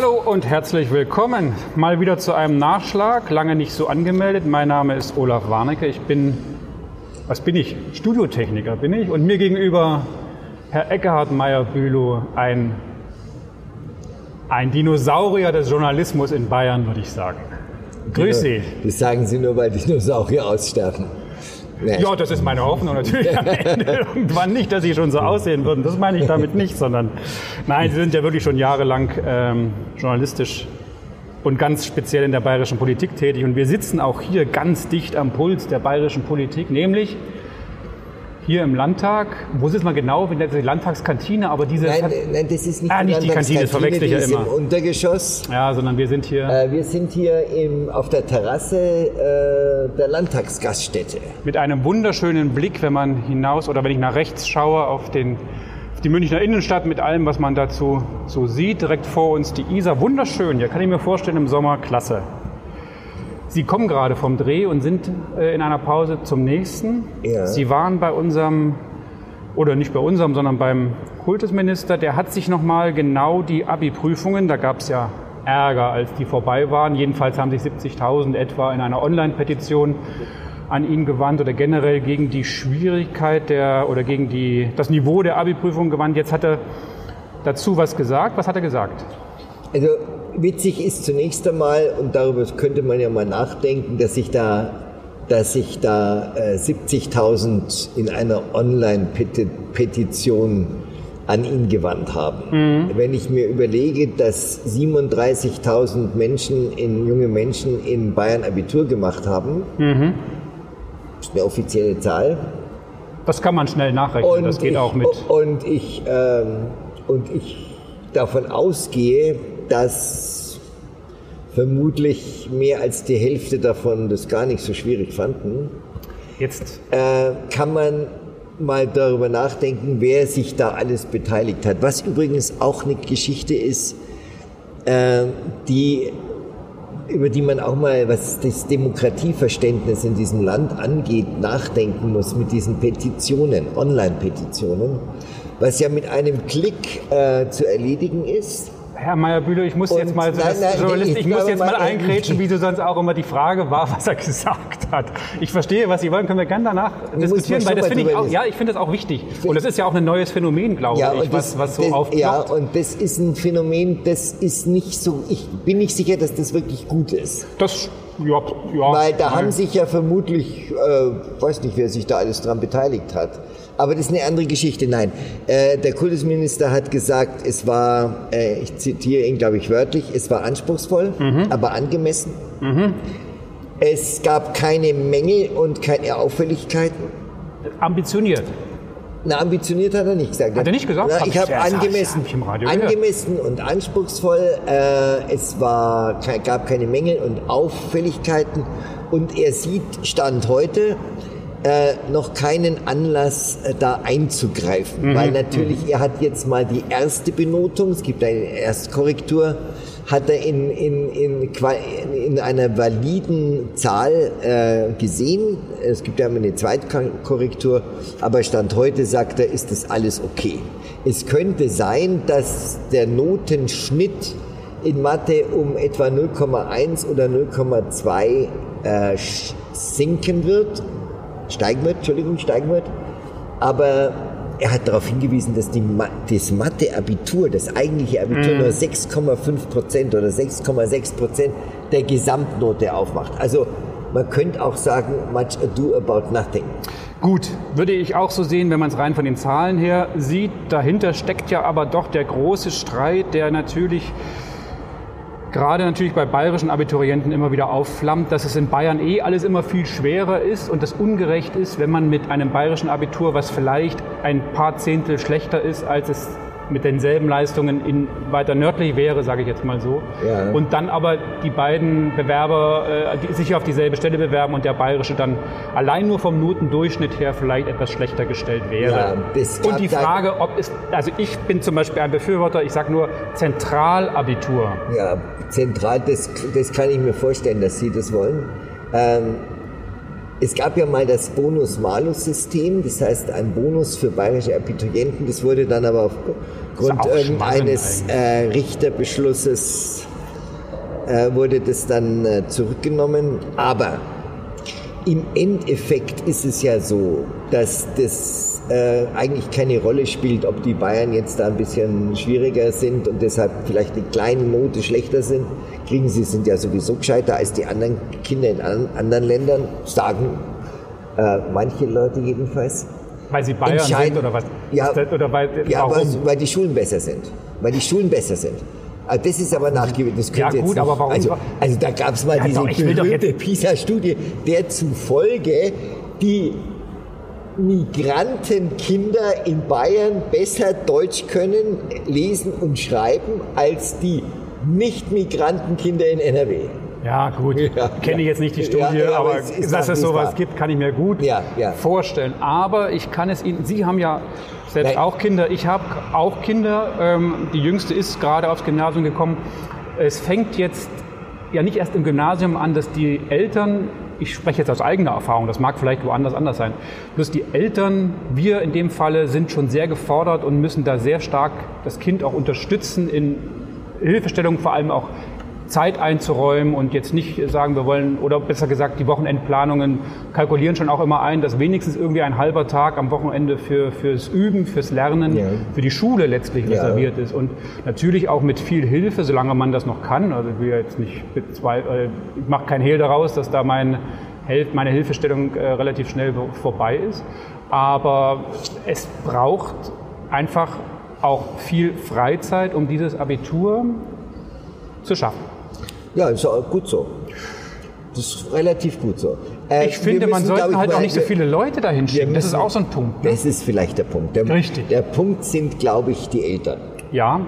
Hallo und herzlich willkommen. Mal wieder zu einem Nachschlag, lange nicht so angemeldet. Mein Name ist Olaf Warnecke. Ich bin, was bin ich? Studiotechniker bin ich. Und mir gegenüber Herr Eckhard Meyer-Bülow, ein, ein Dinosaurier des Journalismus in Bayern, würde ich sagen. Grüß Sie. Das sagen Sie nur, weil Dinosaurier aussterben. Nee. Ja, das ist meine Hoffnung natürlich am Ende. Irgendwann nicht, dass sie schon so aussehen würden. Das meine ich damit nicht, sondern nein, sie sind ja wirklich schon jahrelang ähm, journalistisch und ganz speziell in der bayerischen Politik tätig. Und wir sitzen auch hier ganz dicht am Puls der bayerischen Politik, nämlich hier im Landtag. Wo sitzt man genau? Die Landtagskantine, aber diese. Nein, nein, das ist nicht ah, die nicht die Kantine, das verwechsel ich ja immer. Im Untergeschoss. Ja, sondern wir sind hier. Äh, wir sind hier im, auf der Terrasse äh, der Landtagsgaststätte. Mit einem wunderschönen Blick, wenn man hinaus oder wenn ich nach rechts schaue auf den die Münchner Innenstadt mit allem, was man dazu so sieht. Direkt vor uns die Isar. Wunderschön. Ja, kann ich mir vorstellen, im Sommer klasse. Sie kommen gerade vom Dreh und sind äh, in einer Pause zum nächsten. Ja. Sie waren bei unserem, oder nicht bei unserem, sondern beim Kultusminister. Der hat sich nochmal genau die Abi-Prüfungen, da gab es ja Ärger, als die vorbei waren. Jedenfalls haben sich 70.000 etwa in einer Online-Petition an ihn gewandt oder generell gegen die Schwierigkeit der oder gegen die, das Niveau der Abi-Prüfung gewandt. Jetzt hat er dazu was gesagt. Was hat er gesagt? Also witzig ist zunächst einmal, und darüber könnte man ja mal nachdenken, dass sich da, dass sich da äh, 70.000 in einer Online-Petition an ihn gewandt haben. Mhm. Wenn ich mir überlege, dass 37.000 Menschen, in, junge Menschen in Bayern Abitur gemacht haben, mhm. ist eine offizielle Zahl. Das kann man schnell nachrechnen, und das geht ich, auch mit. Und ich, ähm, und ich davon ausgehe, dass vermutlich mehr als die Hälfte davon das gar nicht so schwierig fanden. Jetzt äh, kann man mal darüber nachdenken, wer sich da alles beteiligt hat. Was übrigens auch eine Geschichte ist, äh, die über die man auch mal, was das Demokratieverständnis in diesem Land angeht, nachdenken muss mit diesen Petitionen, Online-Petitionen, was ja mit einem Klick äh, zu erledigen ist. Herr Meyer-Bühler, ich muss und jetzt mal, so nein, nein, Journalist, ich, ich muss jetzt mal eingrätschen, wie du sonst auch immer die Frage war, was er gesagt hat. Ich verstehe, was Sie wollen, können wir gerne danach diskutieren, weil das finde ich auch, ja, ich finde das auch wichtig. Und das ist ja auch ein neues Phänomen, glaube ja, ich, was, was so aufploppt. Ja, und das ist ein Phänomen, das ist nicht so, ich bin nicht sicher, dass das wirklich gut ist. Das ja, ja, Weil da nein. haben sich ja vermutlich, äh, weiß nicht, wer sich da alles dran beteiligt hat. Aber das ist eine andere Geschichte. Nein, äh, der Kultusminister hat gesagt, es war, äh, ich zitiere ihn, glaube ich, wörtlich, es war anspruchsvoll, mhm. aber angemessen. Mhm. Es gab keine Mängel und keine Auffälligkeiten. Ambitioniert. Na, ambitioniert hat er nicht gesagt. Hat er nicht gesagt? Na, ich habe angemessen, hab angemessen und anspruchsvoll. Äh, es war, gab keine Mängel und Auffälligkeiten. Und er sieht Stand heute, äh, noch keinen Anlass, äh, da einzugreifen. Mhm. Weil natürlich, er hat jetzt mal die erste Benotung, es gibt eine Erstkorrektur, hat er in, in, in, in einer validen Zahl äh, gesehen. Es gibt ja immer eine Zweitkorrektur, aber Stand heute sagt er, ist das alles okay. Es könnte sein, dass der Notenschnitt in Mathe um etwa 0,1 oder 0,2 äh, sinken wird steigen wird, Entschuldigung, steigen wird. Aber er hat darauf hingewiesen, dass die, das Mathe-Abitur, das eigentliche Abitur, mm. nur 6,5 Prozent oder 6,6 Prozent der Gesamtnote aufmacht. Also man könnte auch sagen, much ado about nothing. Gut, würde ich auch so sehen, wenn man es rein von den Zahlen her sieht. Dahinter steckt ja aber doch der große Streit, der natürlich gerade natürlich bei bayerischen Abiturienten immer wieder aufflammt, dass es in Bayern eh alles immer viel schwerer ist und das ungerecht ist, wenn man mit einem bayerischen Abitur, was vielleicht ein paar Zehntel schlechter ist, als es mit denselben Leistungen in weiter nördlich wäre, sage ich jetzt mal so. Ja. Und dann aber die beiden Bewerber äh, die sich auf dieselbe Stelle bewerben und der bayerische dann allein nur vom Notendurchschnitt her vielleicht etwas schlechter gestellt wäre. Ja, und die Frage, ob es, also ich bin zum Beispiel ein Befürworter, ich sage nur Zentralabitur. Ja, zentral, das, das kann ich mir vorstellen, dass Sie das wollen. Ähm, Es gab ja mal das Bonus-Malus-System, das heißt ein Bonus für bayerische Abiturienten. Das wurde dann aber aufgrund irgendeines äh, Richterbeschlusses äh, wurde das dann äh, zurückgenommen. Aber im Endeffekt ist es ja so, dass das äh, eigentlich keine Rolle spielt, ob die Bayern jetzt da ein bisschen schwieriger sind und deshalb vielleicht die kleinen Note schlechter sind. Kriegen sie sind ja sowieso gescheiter als die anderen Kinder in anderen Ländern, sagen äh, manche Leute jedenfalls. Weil sie Bayern sind oder was? Ja, oder weil, ja weil, weil die Schulen besser sind. Weil die Schulen besser sind. Also das ist aber nachgewiesen. ja gut, aber warum? Also, also da gab es mal ja, diese doch, berühmte PISA-Studie, der zufolge die Migrantenkinder in Bayern besser Deutsch können, lesen und schreiben als die Nicht-Migrantenkinder in NRW. Ja, gut. Ja, Kenne ich jetzt nicht die Studie, ja, aber, aber es dass es sowas wahr. gibt, kann ich mir gut vorstellen. Aber ich kann es Ihnen, Sie haben ja selbst Nein. auch Kinder. Ich habe auch Kinder. Ähm, die jüngste ist gerade aufs Gymnasium gekommen. Es fängt jetzt ja nicht erst im Gymnasium an, dass die Eltern, ich spreche jetzt aus eigener Erfahrung, das mag vielleicht woanders anders sein, bloß die Eltern, wir in dem Falle, sind schon sehr gefordert und müssen da sehr stark das Kind auch unterstützen in Hilfestellung, vor allem auch Zeit einzuräumen und jetzt nicht sagen, wir wollen, oder besser gesagt, die Wochenendplanungen kalkulieren schon auch immer ein, dass wenigstens irgendwie ein halber Tag am Wochenende für, fürs Üben, fürs Lernen, ja. für die Schule letztlich ja. reserviert ist. Und natürlich auch mit viel Hilfe, solange man das noch kann. Also ich will jetzt nicht, zwei, äh, ich mache kein Hehl daraus, dass da mein, meine Hilfestellung äh, relativ schnell vorbei ist. Aber es braucht einfach auch viel Freizeit, um dieses Abitur zu schaffen. Ja, ist auch gut so. Das ist relativ gut so. Äh, ich finde, müssen, man sollte halt auch nicht so viele Leute dahin schicken. das ist auch so ein Punkt. Ne? Das ist vielleicht der Punkt. Der, Richtig. Der Punkt sind, glaube ich, die Eltern. Ja.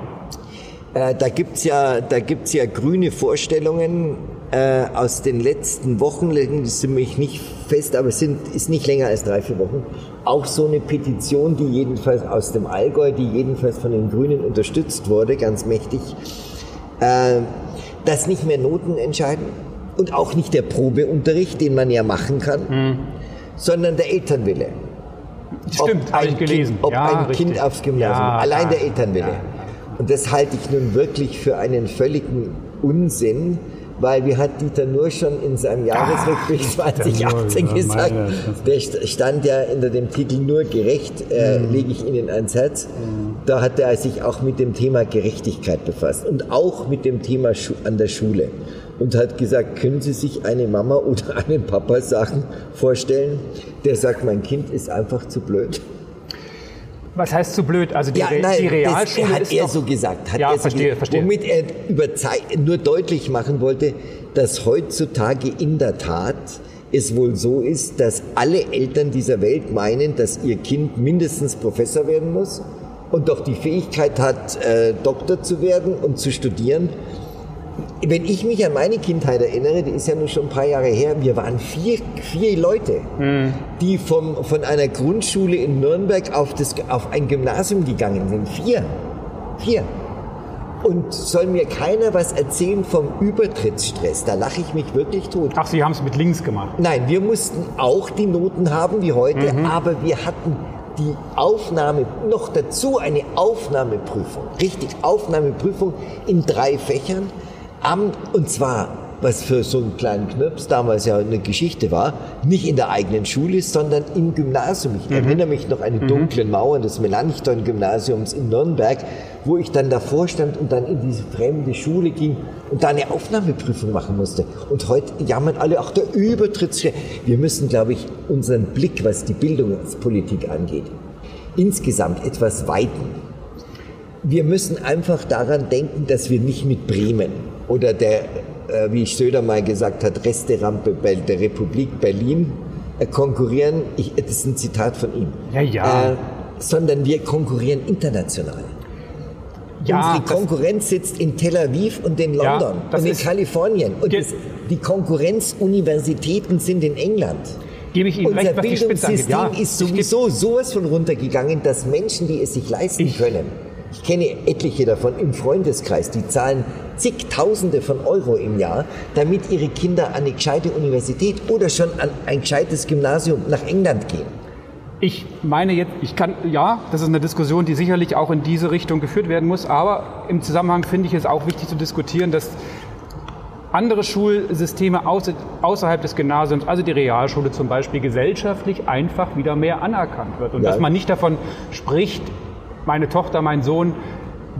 Äh, da gibt's ja, da gibt's ja grüne Vorstellungen äh, aus den letzten Wochen, legen sie mich nicht fest, aber es sind, ist nicht länger als drei, vier Wochen. Auch so eine Petition, die jedenfalls aus dem Allgäu, die jedenfalls von den Grünen unterstützt wurde, ganz mächtig. Äh, dass nicht mehr Noten entscheiden und auch nicht der Probeunterricht, den man ja machen kann, mhm. sondern der Elternwille. Stimmt, habe ich gelesen. Kind, ob ja, ein richtig. Kind aufs Gymnasium, ja, allein der Elternwille. Und das halte ich nun wirklich für einen völligen Unsinn, weil wie hat Dieter Nur schon in seinem Jahresrückblick 2018 Nur, gesagt, der stand ja unter dem Titel Nur gerecht, äh, mhm. lege ich Ihnen ans Herz. Mhm. Da hat er sich auch mit dem Thema Gerechtigkeit befasst und auch mit dem Thema Schu an der Schule und hat gesagt, können Sie sich eine Mama oder einen Papa sagen, vorstellen, der sagt, mein Kind ist einfach zu blöd. Was heißt zu blöd? Also die, ja, nein, die Realschule das hat ist er so gesagt. Hat ja, er so verstehe, verstehe. Womit er über nur deutlich machen wollte, dass heutzutage in der Tat es wohl so ist, dass alle Eltern dieser Welt meinen, dass ihr Kind mindestens Professor werden muss und doch die Fähigkeit hat, äh, Doktor zu werden und zu studieren wenn ich mich an meine Kindheit erinnere, die ist ja nun schon ein paar Jahre her, wir waren vier, vier Leute, mhm. die vom, von einer Grundschule in Nürnberg auf, das, auf ein Gymnasium gegangen sind. Vier. Vier. Und soll mir keiner was erzählen vom Übertrittsstress. Da lache ich mich wirklich tot. Ach, Sie haben es mit links gemacht? Nein, wir mussten auch die Noten haben wie heute, mhm. aber wir hatten die Aufnahme, noch dazu eine Aufnahmeprüfung. Richtig, Aufnahmeprüfung in drei Fächern am, und zwar, was für so einen kleinen Knirps damals ja eine Geschichte war, nicht in der eigenen Schule, sondern im Gymnasium. Ich mhm. erinnere mich noch an die mhm. dunklen Mauern des Melanchthon-Gymnasiums in Nürnberg, wo ich dann davor stand und dann in diese fremde Schule ging und da eine Aufnahmeprüfung machen musste. Und heute jammern alle, ach, der Übertrittsschritt. Wir müssen, glaube ich, unseren Blick, was die Bildungspolitik angeht, insgesamt etwas weiten. Wir müssen einfach daran denken, dass wir nicht mit Bremen oder der, äh, wie Söder mal gesagt hat, Resterampe der Republik Berlin äh, konkurrieren, ich, das ist ein Zitat von ihm, ja, ja. Äh, sondern wir konkurrieren international. Ja, Unsere Konkurrenz sitzt in Tel Aviv und in London ja, und in Kalifornien. Und das, die Konkurrenzuniversitäten sind in England. Gebe ich Ihnen Unser recht, was Bildungssystem ja, ist sowieso sowas von runtergegangen, dass Menschen, die es sich leisten ich, können, Ich kenne etliche davon im Freundeskreis, die zahlen zigtausende von Euro im Jahr, damit ihre Kinder an eine gescheite Universität oder schon an ein gescheites Gymnasium nach England gehen. Ich meine jetzt, ich kann, ja, das ist eine Diskussion, die sicherlich auch in diese Richtung geführt werden muss, aber im Zusammenhang finde ich es auch wichtig zu diskutieren, dass andere Schulsysteme außerhalb des Gymnasiums, also die Realschule zum Beispiel, gesellschaftlich einfach wieder mehr anerkannt wird. Und ja. dass man nicht davon spricht, meine Tochter, mein Sohn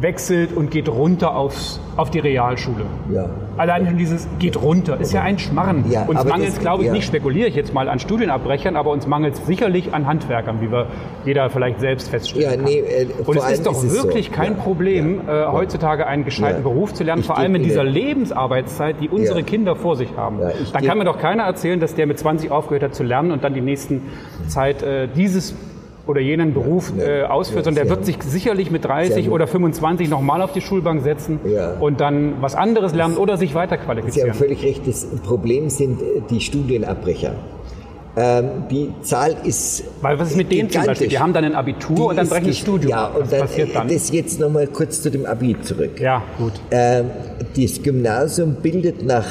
wechselt und geht runter aufs, auf die Realschule. Ja. Allein schon dieses geht runter ist ja ein Schmarren. Ja, uns mangelt es, glaube ich, ja. nicht, spekuliere ich jetzt mal an Studienabbrechern, aber uns mangelt es sicherlich an Handwerkern, wie wir jeder vielleicht selbst feststellen ja, kann. Nee, äh, und es ist doch ist wirklich so. kein Problem, äh, heutzutage einen gescheiten Beruf zu lernen, ich vor allem in dieser Lebensarbeitszeit, die unsere Kinder vor sich haben. Dann kann mir doch keiner erzählen, dass der mit 20 aufgehört hat zu lernen und dann die nächsten Zeit äh, dieses oder jenen Beruf äh, ausführt, sondern der wird sich sicherlich mit 30 oder 25 nochmal auf die Schulbank setzen und dann was anderes lernen oder sich weiterqualifizieren. Sie haben völlig recht, das Problem sind äh, die Studienabbrecher. Ähm, die Zahl ist. Weil was ist mit denen zum Beispiel? Die haben dann ein Abitur die und dann brechen das Studium. Ja, und was dann, passiert dann? Das jetzt nochmal kurz zu dem Abi zurück. Ja, gut. Ähm, das Gymnasium bildet nach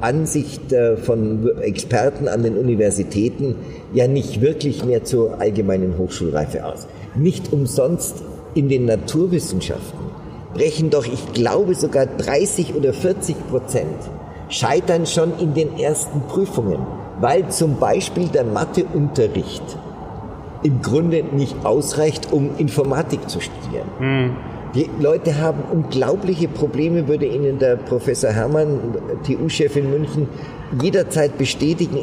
Ansicht äh, von Experten an den Universitäten ja nicht wirklich mehr zur allgemeinen Hochschulreife aus. Nicht umsonst in den Naturwissenschaften brechen doch, ich glaube, sogar 30 oder 40 Prozent scheitern schon in den ersten Prüfungen, weil zum Beispiel der Matheunterricht im Grunde nicht ausreicht, um Informatik zu studieren. Mhm. Die Leute haben unglaubliche Probleme, würde Ihnen der Professor Hermann, TU-Chef in München, jederzeit bestätigen,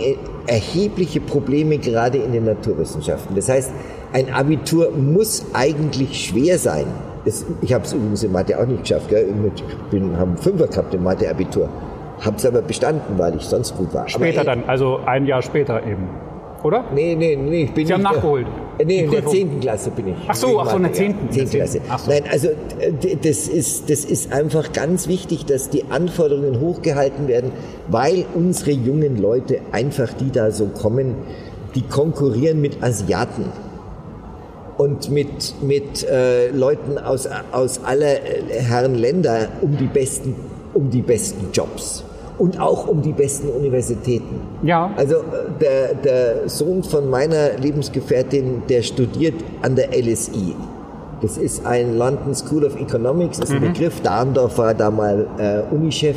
erhebliche Probleme gerade in den Naturwissenschaften. Das heißt, ein Abitur muss eigentlich schwer sein. Das, ich habe es übrigens in Mathe auch nicht geschafft. Gell? Ich bin, habe Fünfer gehabt im Mathe-Abitur. Habe es aber bestanden, weil ich sonst gut war. Später dann, also ein Jahr später eben. Oder? Nee, nee, nee, ich bin Sie haben nachgeholt. Äh, nee, in der 10. Klasse bin ich. Ach so, ach so, in der 10. Ja, 10. Klasse. So. Nein, also äh, das ist, das ist einfach ganz wichtig, dass die Anforderungen hochgehalten werden, weil unsere jungen Leute einfach, die da so kommen, die konkurrieren mit Asiaten und mit, mit äh, Leuten aus, aus aller äh, Herren Länder um die besten, um die besten Jobs und auch um die besten Universitäten. Ja. Also äh, der, der Sohn von meiner Lebensgefährtin, der studiert an der LSI. Das ist ein London School of Economics, ist ein mhm. Begriff. Dahndorf war da mal äh, Unichef,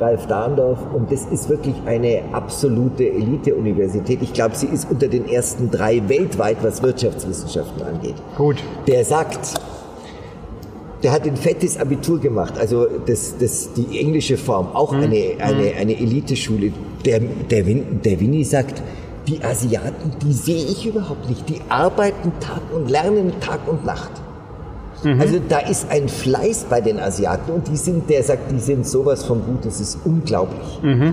Ralf Dahndorf. Und das ist wirklich eine absolute Elite-Universität. Ich glaube, sie ist unter den ersten drei weltweit, was Wirtschaftswissenschaften angeht. Gut. Der sagt, der hat ein fettes Abitur gemacht, also das, das, die englische Form, auch mhm. eine, eine, mhm. eine Eliteschule. Der, der, Win, der Winnie sagt, die Asiaten, die sehe ich überhaupt nicht. Die arbeiten Tag und lernen Tag und Nacht. Mhm. Also da ist ein Fleiß bei den Asiaten und die sind, der sagt, die sind sowas von gut, das ist unglaublich. Mhm.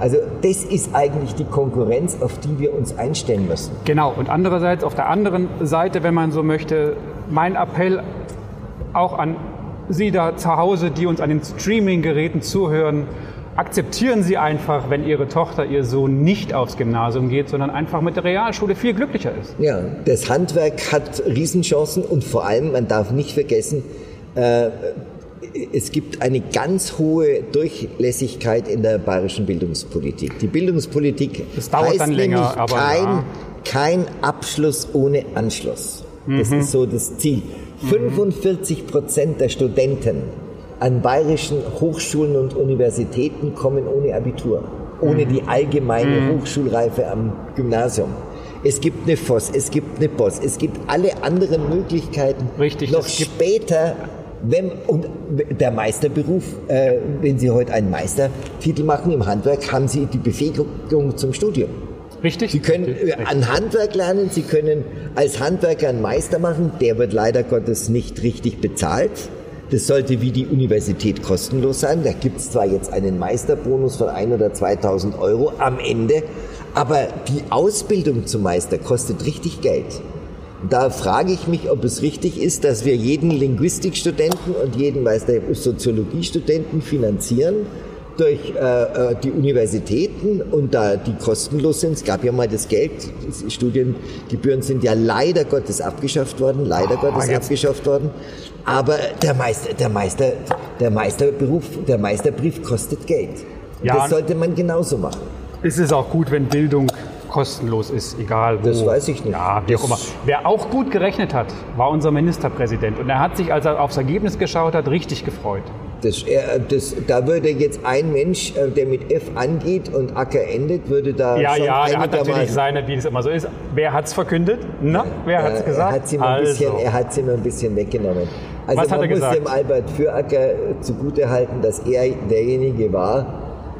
Also das ist eigentlich die Konkurrenz, auf die wir uns einstellen müssen. Genau, und andererseits auf der anderen Seite, wenn man so möchte, mein Appell auch an Sie da zu Hause, die uns an den Streaming-Geräten zuhören, akzeptieren Sie einfach, wenn Ihre Tochter, Ihr Sohn nicht aufs Gymnasium geht, sondern einfach mit der Realschule viel glücklicher ist. Ja, das Handwerk hat Riesenchancen und vor allem, man darf nicht vergessen, äh, es gibt eine ganz hohe Durchlässigkeit in der bayerischen Bildungspolitik. Die Bildungspolitik das dauert heißt dann länger, aber kein, ja. kein Abschluss ohne Anschluss. Das mhm. ist so das Ziel. 45 Prozent der Studenten an bayerischen Hochschulen und Universitäten kommen ohne Abitur, ohne mhm. die allgemeine mhm. Hochschulreife am Gymnasium. Es gibt eine FOS, es gibt eine BOS, es gibt alle anderen Möglichkeiten. Richtig. Noch später, wenn, und der Meisterberuf, äh, wenn Sie heute einen Meistertitel machen im Handwerk, haben Sie die Befähigung zum Studium. Richtig. Sie können richtig. an Handwerk lernen, Sie können als Handwerker einen Meister machen, der wird leider Gottes nicht richtig bezahlt. Das sollte wie die Universität kostenlos sein. Da gibt es zwar jetzt einen Meisterbonus von 1 oder 2000 Euro am Ende, aber die Ausbildung zum Meister kostet richtig Geld. Da frage ich mich, ob es richtig ist, dass wir jeden Linguistikstudenten und jeden Meister Soziologiestudenten finanzieren durch äh, äh, die Universitäten und da die kostenlos sind. Es gab ja mal das Geld, die Studiengebühren sind ja leider Gottes abgeschafft worden, leider oh, Gottes jetzt. abgeschafft worden. Aber der Meister, der Meister, der Meisterberuf, der Meisterbrief kostet Geld. Ja, das sollte man genauso machen. Es ist auch gut, wenn Bildung kostenlos ist, egal wo. Das weiß ich nicht. Ja, wie auch immer. Wer auch gut gerechnet hat, war unser Ministerpräsident. Und er hat sich, als er aufs Ergebnis geschaut hat, richtig gefreut. Das, das, da würde jetzt ein Mensch, äh, der mit F angeht und Acker endet, würde da. Ja, schon ja, er hat natürlich seine, wie es immer so ist. Wer hat es verkündet? Na, wer hat es gesagt? Er hat sie also. er hat sie mal ein bisschen weggenommen. Also Was man muss gesagt? dem Albert Füracker zugutehalten, dass er derjenige war,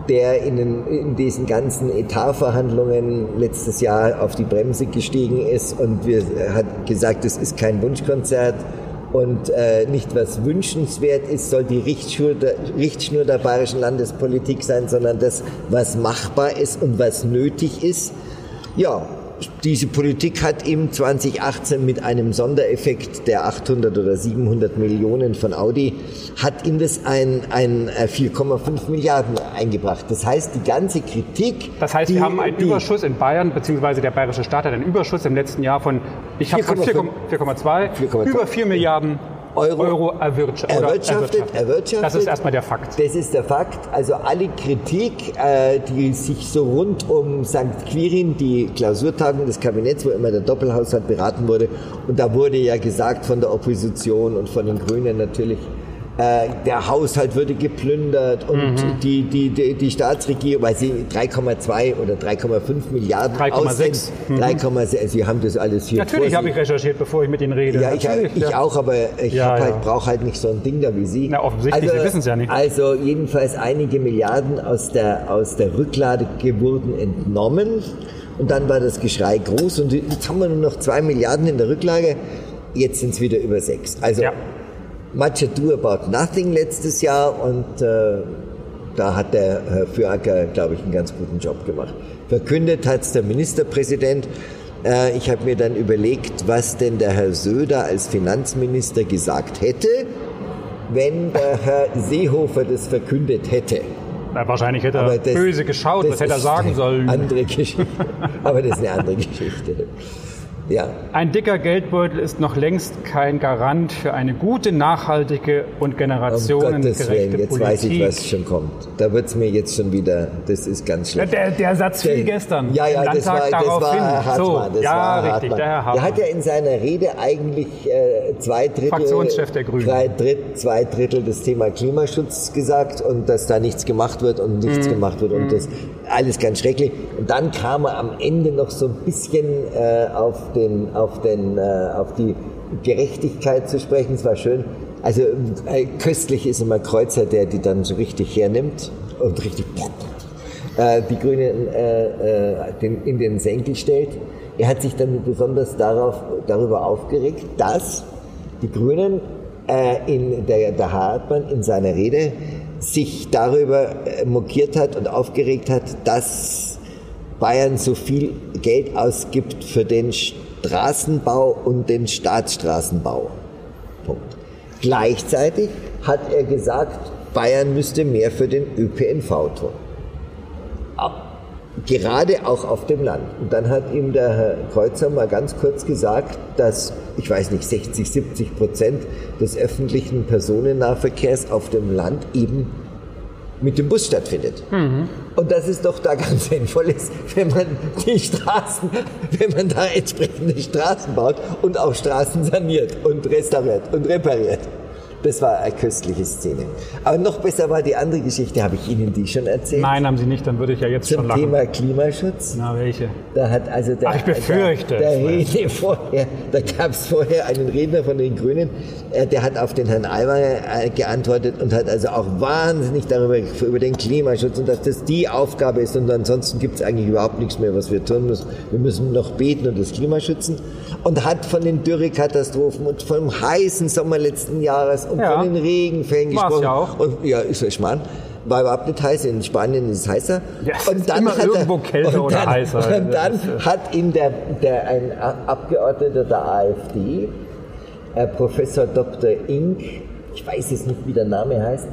der in, den, in diesen ganzen Etatverhandlungen letztes Jahr auf die Bremse gestiegen ist und wir, hat gesagt, es ist kein Wunschkonzert und äh, nicht was wünschenswert ist, soll die Richtschnur der, Richtschnur der bayerischen Landespolitik sein, sondern das, was machbar ist und was nötig ist. Ja, diese Politik hat ihm 2018 mit einem Sondereffekt der 800 oder 700 Millionen von Audi, hat ihm das ein, ein 4,5 äh, Milliarden eingebracht. Das heißt, die ganze Kritik... Das heißt, die, wir haben einen Überschuss in Bayern, beziehungsweise der bayerische Staat hat einen Überschuss im letzten Jahr von, ich habe 4,2, über 4 Milliarden Euro, Euro erwirtschaftet, erwirtschaftet, erwirtschaftet. Das ist erstmal der Fakt. Das ist der Fakt. Also alle Kritik, äh, die sich so rund um St. Quirin, die Klausurtagung des Kabinetts, wo immer der Doppelhaushalt beraten wurde, und da wurde ja gesagt von der Opposition und von den Grünen natürlich, äh, der Haushalt würde geplündert und mhm. die, die, die, die, Staatsregierung, weil sie 3,2 oder 3,5 Milliarden 3,6. Mhm. 3,6, Sie haben das alles hier Natürlich habe ich recherchiert, bevor ich mit Ihnen rede. Ja, ich, ich ja. auch, aber ich ja, halt, ja. brauche halt nicht so ein Ding da wie Sie. Na, offensichtlich, also, Sie wissen es ja nicht. Also jedenfalls einige Milliarden aus der, aus der Rücklage wurden entnommen und dann war das Geschrei groß und jetzt haben wir nur noch zwei Milliarden in der Rücklage. Jetzt sind es wieder über sechs. Also ja. Much Ado About Nothing letztes Jahr und äh, da hat der Herr Füracker, glaube ich, einen ganz guten Job gemacht. Verkündet hat es der Ministerpräsident. Äh, ich habe mir dann überlegt, was denn der Herr Söder als Finanzminister gesagt hätte, wenn der Herr Seehofer das verkündet hätte. Na, wahrscheinlich hätte er das, böse geschaut, was hätte er sagen sollen. Andere Geschichte. Aber das ist eine andere Geschichte. Ja. Ein dicker Geldbeutel ist noch längst kein Garant für eine gute, nachhaltige und generationengerechte um Jetzt Politik. weiß ich, was schon kommt. Da wird es mir jetzt schon wieder, das ist ganz schlecht. Der, der Satz fiel gestern ja, ja, das war, das war Herr Hartmann. So, das ja, war richtig, Hartmann. der Herr Hartmann. Der hat ja in seiner Rede eigentlich äh, zwei Drittel, Fraktionschef der Grünen. Zwei, Dritt, zwei Drittel das Thema Klimaschutz gesagt und dass da nichts gemacht wird und nichts mm. gemacht wird und mm. das alles ganz schrecklich. Und dann kam er am Ende noch so ein bisschen äh, auf, den, auf, den, äh, auf die Gerechtigkeit zu sprechen. Es war schön. Also äh, köstlich ist immer Kreuzer, der die dann so richtig hernimmt und richtig äh, die Grünen äh, äh, den, in den Senkel stellt. Er hat sich dann besonders darauf, darüber aufgeregt, dass die Grünen in der, der Hartmann in seiner Rede sich darüber äh, mokiert hat und aufgeregt hat, dass Bayern so viel Geld ausgibt für den Straßenbau und den Staatsstraßenbau. Punkt. Gleichzeitig hat er gesagt, Bayern müsste mehr für den ÖPNV tun gerade auch auf dem Land. Und dann hat ihm der Herr Kreuzer mal ganz kurz gesagt, dass, ich weiß nicht, 60, 70 Prozent des öffentlichen Personennahverkehrs auf dem Land eben mit dem Bus stattfindet. Mhm. Und dass es doch da ganz sinnvoll ist, wenn man die Straßen, wenn man da entsprechende Straßen baut und auch Straßen saniert und restauriert und repariert. Das war eine köstliche Szene. Aber noch besser war die andere Geschichte. Habe ich Ihnen die schon erzählt? Nein, haben Sie nicht. Dann würde ich ja jetzt Zum schon lachen. Thema Klimaschutz. Na, welche? Da hat also der, Ach, ich befürchte. Der, der Rede vorher, da gab es vorher einen Redner von den Grünen, äh, der hat auf den Herrn Aiwanger äh, geantwortet und hat also auch wahnsinnig darüber, über den Klimaschutz und dass das die Aufgabe ist und ansonsten gibt es eigentlich überhaupt nichts mehr, was wir tun müssen. Wir müssen noch beten und das Klima schützen und hat von den Dürrekatastrophen und vom heißen Sommer letzten Jahres und ja. von den Regenfällen gesprochen. Ja, auch. Und ja, ist ja schmarrn. War überhaupt nicht heiß. In Spanien ist es heißer. Ja, und dann immer hat irgendwo er, kälter oder dann, heißer. Und dann ist, hat ihn der, der, ein Abgeordneter der AfD, äh, Professor Dr. Ink, ich weiß jetzt nicht, wie der Name heißt,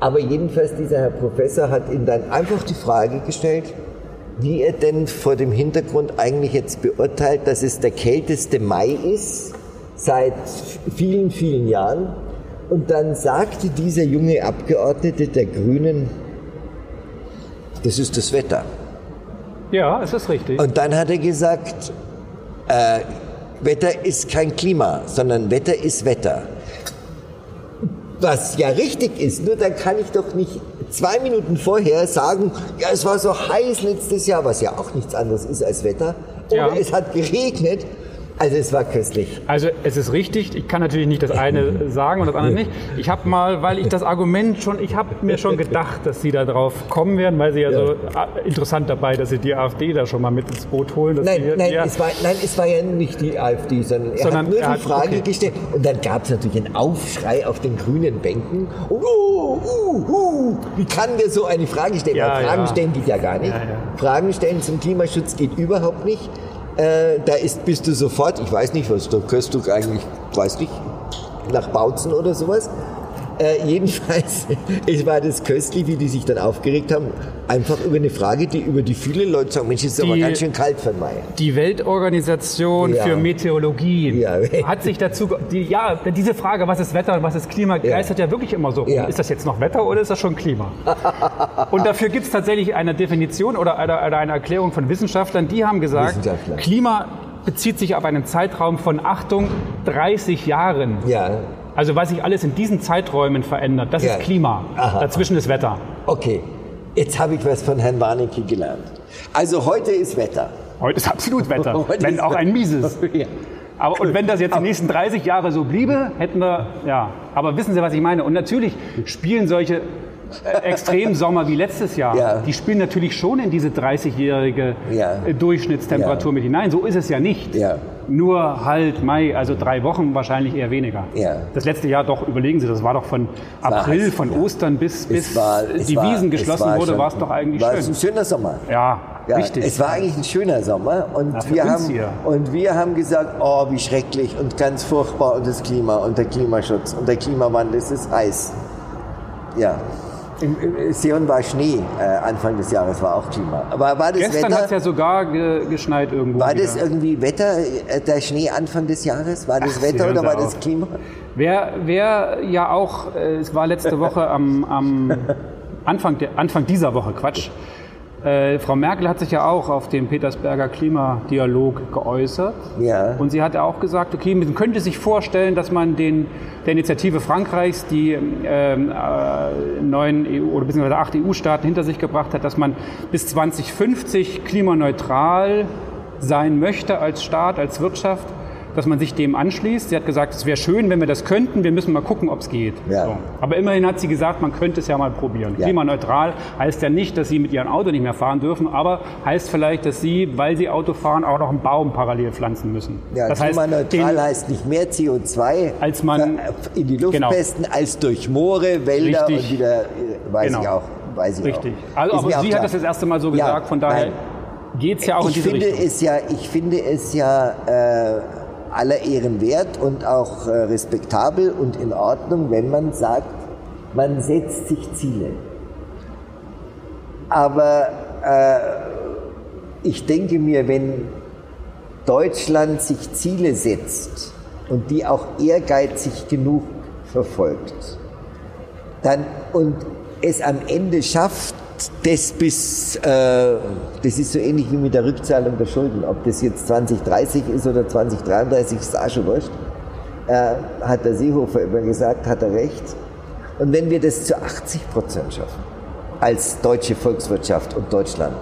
Aber jedenfalls, dieser Herr Professor hat ihm dann einfach die Frage gestellt, wie er denn vor dem Hintergrund eigentlich jetzt beurteilt, dass es der kälteste Mai ist seit vielen, vielen Jahren. Und dann sagte dieser junge Abgeordnete der Grünen, das ist das Wetter. Ja, es ist richtig. Und dann hat er gesagt, äh, Wetter ist kein Klima, sondern Wetter ist Wetter. Was ja richtig ist, nur dann kann ich doch nicht zwei Minuten vorher sagen, ja, es war so heiß letztes Jahr, was ja auch nichts anderes ist als Wetter. Oder ja. es hat geregnet also es war köstlich. Also es ist richtig. Ich kann natürlich nicht das eine sagen und das andere nicht. Ich habe mal, weil ich das Argument schon, ich habe mir schon gedacht, dass Sie da drauf kommen werden, weil Sie ja, ja, so interessant dabei, dass Sie die AfD da schon mal mit ins Boot holen. Nein, Sie, nein, ja, es war, nein, es war ja nicht die AfD, sondern er sondern hat nur die hat, Frage okay. gestellt. Und dann gab es natürlich einen Aufschrei auf den grünen Bänken. Uh, uh, uh, wie kann der so eine Frage stellen? Ja, Fragen stellen geht ja gar nicht. Fragen stellen zum Klimaschutz geht überhaupt nicht. Äh, da ist, bist du sofort, ich weiß nicht, was, da gehörst du eigentlich, weiß nicht, nach Bautzen oder sowas. Äh, jedenfalls, es war das köstlich, wie die sich dann aufgeregt haben, einfach über eine Frage, die über die viele Leute sagen, Mensch, ist die, aber ganz schön kalt von Mai. Die Weltorganisation ja. für Meteorologie ja. hat sich dazu, die, ja, diese Frage, was ist Wetter und was ist Klima, geistert ja, ja wirklich immer so rum. Ist das jetzt noch Wetter oder ist das schon Klima? und dafür gibt es tatsächlich eine Definition oder eine, eine Erklärung von Wissenschaftlern, die haben gesagt, Klima bezieht sich auf einen Zeitraum von, Achtung, 30 Jahren. Ja. Also was sich alles in diesen Zeiträumen verändert, das ja. ist Klima. Aha. Dazwischen ist Wetter. Okay, jetzt habe ich was von Herrn Warnecke gelernt. Also heute ist Wetter. Heute ist absolut Wetter, wenn auch ein mieses. ja. Aber, und wenn das jetzt die nächsten 30 Jahre so bliebe, hätten wir, ja. Aber wissen Sie, was ich meine? Und natürlich spielen solche äh, Extremsommer wie letztes Jahr, ja. die spielen natürlich schon in diese 30-jährige ja. Äh, Durchschnittstemperatur ja. mit hinein. So ist es ja nicht. Nur halt Mai, also drei Wochen wahrscheinlich eher weniger. Das letzte Jahr doch, überlegen Sie, das war doch von April, von Ostern bis, bis war, die war, Wiesen geschlossen war wurde, war es doch eigentlich war schön. Es ein schöner Sommer. Ja, ja, richtig. Es war eigentlich ein schöner Sommer und, ja, wir haben, und wir haben gesagt, oh, wie schrecklich und ganz furchtbar und das Klima und der Klimaschutz und der Klimawandel, es ist heiß. Ja. Im, im Sion war Schnee äh, Anfang des Jahres, war auch Klima. Aber war das Gestern hat es ja sogar ge geschneit irgendwo. War wieder. das irgendwie Wetter, äh, der Schnee Anfang des Jahres? War das Ach, Wetter oder war das Klima? Wer, wer ja auch, äh, es war letzte Woche am, am Anfang, der, Anfang dieser Woche, Quatsch, äh, Frau Merkel hat sich ja auch auf dem Petersberger Klimadialog geäußert. Ja. Und sie hat auch gesagt, okay, man könnte sich vorstellen, dass man den, der Initiative Frankreichs, die ähm, äh, neun EU oder beziehungsweise acht EU-Staaten hinter sich gebracht hat, dass man bis 2050 klimaneutral sein möchte als Staat, als Wirtschaft dass man sich dem anschließt. Sie hat gesagt, es wäre schön, wenn wir das könnten. Wir müssen mal gucken, ob es geht. Ja. So. Aber immerhin hat sie gesagt, man könnte es ja mal probieren. Ja. Klimaneutral heißt ja nicht, dass Sie mit Ihrem Auto nicht mehr fahren dürfen, aber heißt vielleicht, dass Sie, weil Sie Auto fahren, auch noch einen Baum parallel pflanzen müssen. Ja, das klimaneutral heißt, heißt nicht mehr CO2 als man in die Luft genau. pesten, als durch Moore, Wälder Richtig. und wieder, äh, weiß genau. ich auch. Weiß ich Richtig. Auch. Also, aber sie hat das das erste Mal so gesagt, von daher geht es ja auch in diese finde Richtung. Es ja, ich finde es ja... Äh, aller Ehren wert und auch äh, respektabel und in Ordnung, wenn man sagt, man setzt sich Ziele. Aber äh, ich denke mir, wenn Deutschland sich Ziele setzt und die auch ehrgeizig genug verfolgt, dann und es am Ende schafft, das bis, äh, das ist so ähnlich wie mit der Rückzahlung der Schulden. Ob das jetzt 2030 ist oder 2033, ist auch schon wurscht. Äh, hat der Seehofer immer gesagt, hat er recht. Und wenn wir das zu 80 Prozent schaffen, als deutsche Volkswirtschaft und Deutschland,